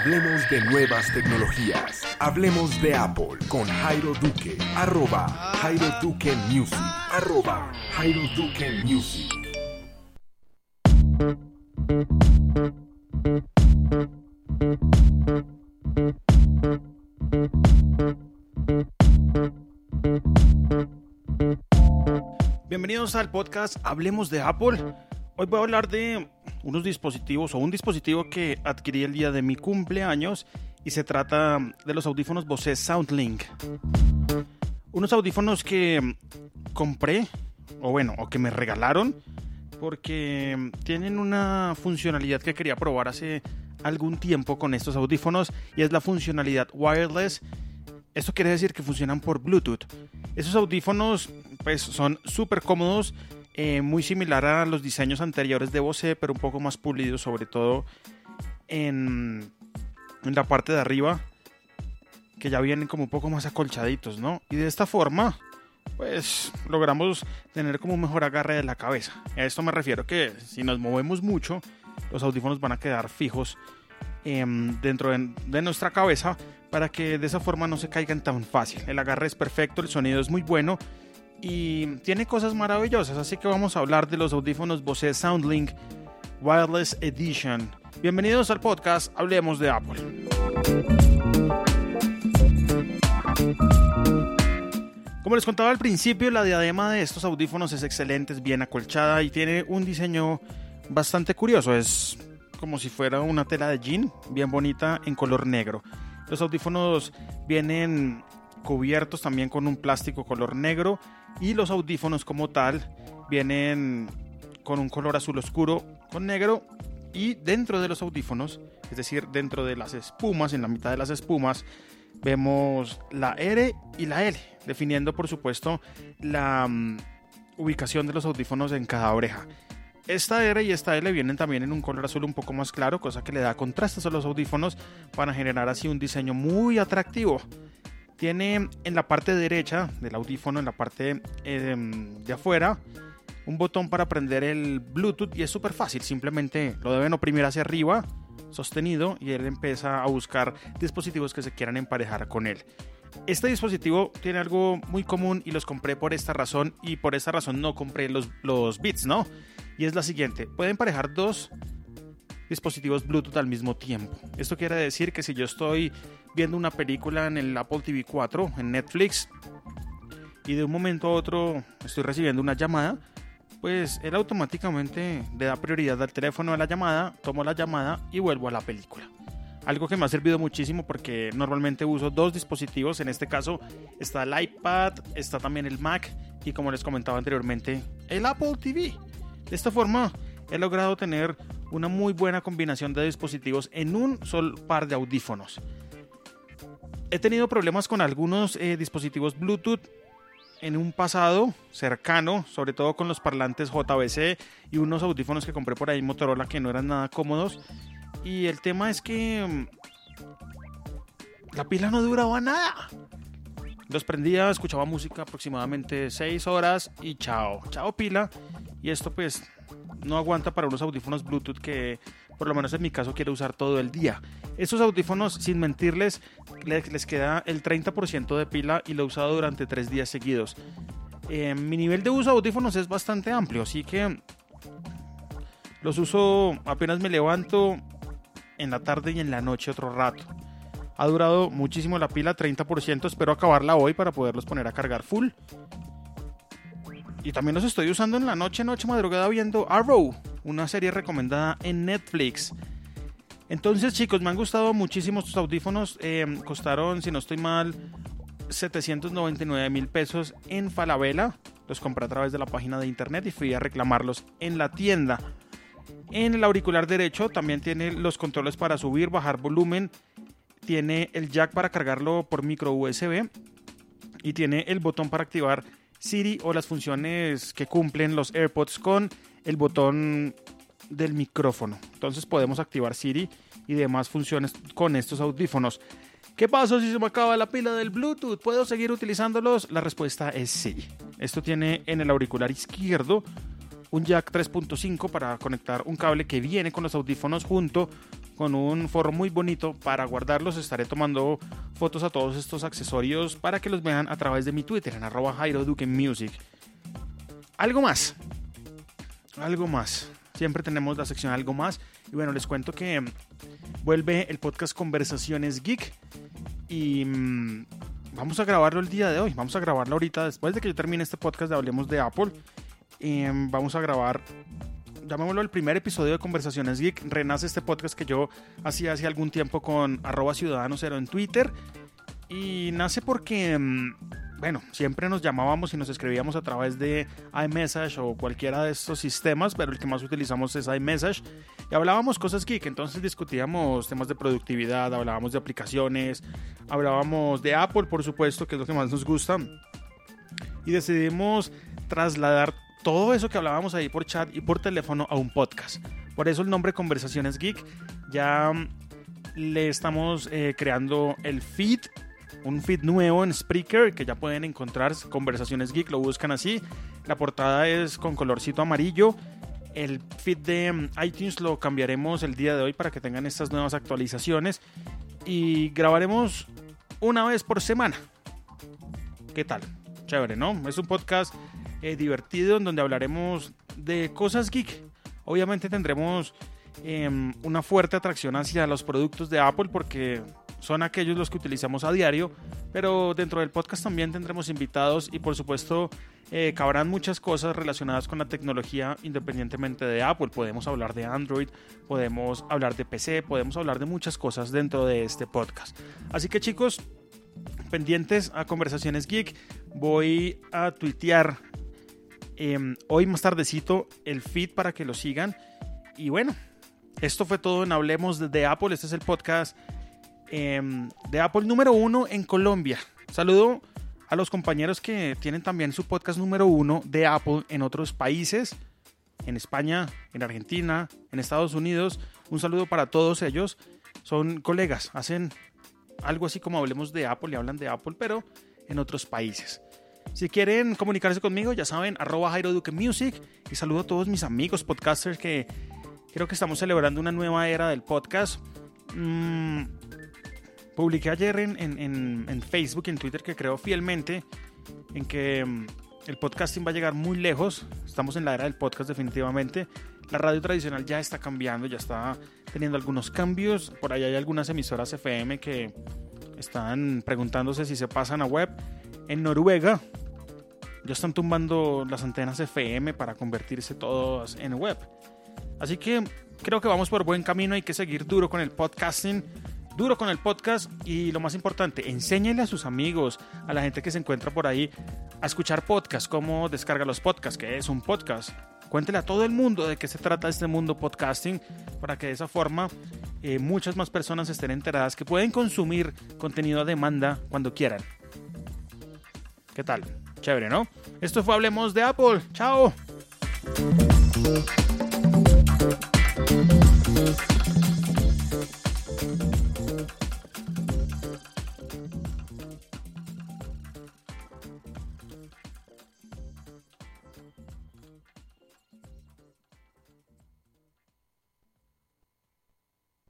Hablemos de nuevas tecnologías. Hablemos de Apple con Jairo Duque. Arroba Jairo Duque Music. Arroba Jairo Duque Music. Bienvenidos al podcast Hablemos de Apple. Hoy voy a hablar de unos dispositivos o un dispositivo que adquirí el día de mi cumpleaños y se trata de los audífonos Bose SoundLink. Unos audífonos que compré o bueno, o que me regalaron porque tienen una funcionalidad que quería probar hace algún tiempo con estos audífonos y es la funcionalidad wireless. Esto quiere decir que funcionan por Bluetooth. Esos audífonos pues son súper cómodos, eh, muy similar a los diseños anteriores de Bose, pero un poco más pulidos, sobre todo en, en la parte de arriba, que ya vienen como un poco más acolchaditos, ¿no? Y de esta forma pues logramos tener como un mejor agarre de la cabeza. A esto me refiero que si nos movemos mucho, los audífonos van a quedar fijos em, dentro de, nuestra cabeza para que de esa forma no se caigan tan fácil. El agarre es perfecto, el sonido es muy bueno y tiene cosas maravillosas. Así que vamos a hablar de los audífonos Bose SoundLink Wireless Edition. Bienvenidos al podcast Hablemos de Apple. Como les contaba al principio, la diadema de estos audífonos es excelente, es bien acolchada y tiene un diseño bastante curioso. Es como si fuera una tela de jean, bien bonita, en color negro. Los audífonos vienen cubiertos también con un plástico color negro y los audífonos como tal vienen con un color azul oscuro con negro y dentro de los audífonos, es decir, dentro de las espumas, en la mitad de las espumas, vemos la R y la L, definiendo por supuesto la mm, ubicación de los audífonos en cada oreja. Esta R y esta L vienen también en un color azul un poco más claro, cosa que le da contrastes a los audífonos para generar así un diseño muy atractivo. Tiene en la parte derecha del audífono, en la parte em, de afuera, un botón para prender el Bluetooth y es súper fácil, simplemente lo deben oprimir hacia arriba sostenido y él empieza a buscar dispositivos que se quieran emparejar con él. Este dispositivo tiene algo muy común y los compré por esta razón y por esta razón no compré los, los bits, ¿no? Y es la siguiente, pueden emparejar dos dispositivos Bluetooth al mismo tiempo. Esto quiere decir que si yo estoy viendo una película en el Apple TV 4, en Netflix, y de un momento a otro estoy recibiendo una llamada, pues él automáticamente le da prioridad al teléfono de la llamada, tomo la llamada y vuelvo a la película. Algo que me ha servido muchísimo porque normalmente uso dos dispositivos, en este caso está el iPad, está también el Mac y como les comentaba anteriormente, el Apple TV. De esta forma he logrado tener una muy buena combinación de dispositivos en un solo par de audífonos. He tenido problemas con algunos eh, dispositivos Bluetooth en un pasado cercano, sobre todo con los parlantes JBC y unos audífonos que compré por ahí Motorola que no eran nada cómodos. Y el tema es que mm, la pila no duraba nada. Los prendía, escuchaba música aproximadamente 6 horas y chao, chao pila. Y esto pues no aguanta para unos audífonos Bluetooth que por lo menos en mi caso quiero usar todo el día. Estos audífonos, sin mentirles, les, queda el 30% de pila y lo he usado durante 3 días seguidos. Eh, mi nivel de uso de audífonos es bastante amplio, así que los uso apenas me levanto en la tarde y en la noche otro rato. Ha durado muchísimo la pila, 30%, espero acabarla hoy para poderlos poner a cargar full. Y también los estoy usando en la noche, noche madrugada viendo Arrow, una serie recomendada en Netflix. Entonces, chicos, me han gustado muchísimo estos audífonos. Eh, costaron, si no estoy mal, 799 mil pesos en Falabella. Los compré a través de la página de internet y fui a reclamarlos en la tienda. En el auricular derecho también tiene los controles para subir, bajar volumen. Tiene el jack para cargarlo por micro USB. Y tiene el botón para activar Siri o las funciones que cumplen los AirPods con el botón del micrófono. Entonces podemos activar Siri y demás funciones con estos audífonos. ¿Qué pasa si se me acaba la pila del Bluetooth? ¿Puedo seguir utilizándolos? La respuesta es sí. Esto tiene en el auricular izquierdo un jack 3.5 para conectar un cable que viene con los audífonos junto con un forro muy bonito para guardarlos. Estaré tomando fotos a todos estos accesorios para que los vean a través de mi Twitter en arroba Jairo Music. Algo más. Algo más. Siempre tenemos la sección algo más. Y bueno, les cuento que vuelve el podcast Conversaciones Geek. Y mm, vamos a grabarlo el día de hoy. Vamos a grabarlo ahorita después de que yo termine este podcast de Hablemos de Apple. Em, vamos a grabar llamémoslo el primer episodio de Conversaciones Geek. Renace este podcast que yo hacía hace algún tiempo con arroba ciudadano cero en Twitter. Y nace porque, mm, bueno, siempre nos llamábamos y nos escribíamos a través de iMessage o cualquiera de estos sistemas, pero el que más utilizamos es iMessage. Y hablábamos cosas geek, entonces discutíamos temas de productividad, hablábamos de aplicaciones, hablábamos de Apple, por supuesto, que es lo que más nos gusta. Y decidimos trasladar todo eso que hablábamos ahí por chat y por teléfono a un podcast. Por eso el nombre Conversaciones Geek. Ya mm, le estamos eh, creando el feed, un feed nuevo en Spreaker que ya pueden encontrar. Conversaciones Geek, lo buscan así. La portada es con colorcito amarillo. El feed de mm, iTunes lo cambiaremos el día de hoy para que tengan estas nuevas actualizaciones. Y grabaremos una vez por semana. ¿Qué tal? Chévere, ¿no? Es un podcast eh, divertido en donde hablaremos de cosas geek. Obviamente tendremos em, una fuerte atracción hacia los productos de Apple porque son aquellos los que utilizamos a diario, pero dentro del podcast también tendremos invitados y por supuesto eh, cabrán muchas cosas relacionadas con la tecnología independientemente de Apple. Podemos hablar de Android, podemos hablar de PC, podemos hablar de muchas cosas dentro de este podcast. Así que chicos, pendientes a Conversaciones Geek, voy a tuitear Em, hoy más tardecito el feed para que lo sigan. Y bueno, esto fue todo en Hablemos de, Apple. Este es el podcast em, de Apple número uno en Colombia. Saludo a los compañeros que tienen también su podcast número uno de Apple en otros países, en España, en Argentina, en Estados Unidos. Un saludo para todos ellos. Son colegas, hacen algo así como hablemos de Apple y hablan de Apple, pero en otros países. Si quieren comunicarse conmigo, ya saben, arroba Jairo Duque Music. Y saludo a todos mis amigos podcasters que creo que estamos celebrando una nueva era del podcast. Mm, publiqué ayer en, Facebook y en Twitter que creo fielmente en que mm, el podcasting va a llegar muy lejos. Estamos en la era del podcast definitivamente. La radio tradicional ya está cambiando, ya está teniendo algunos cambios. Por ahí hay algunas emisoras FM que están preguntándose si se pasan a web. En Noruega ya están tumbando las antenas FM para convertirse todas en web. Así que creo que vamos por buen camino, hay que seguir duro con el podcasting, duro con el podcast y lo más importante, enséñenle a sus amigos, a la gente que se encuentra por ahí a escuchar podcasts, cómo descarga los podcasts, que es un podcast. Cuéntele a todo el mundo de qué se trata este mundo podcasting para que de esa forma eh, muchas más personas estén enteradas que pueden consumir contenido a demanda cuando quieran. ¿Qué tal? Chévere, ¿no? Esto fue Hablemos de Apple. Chao.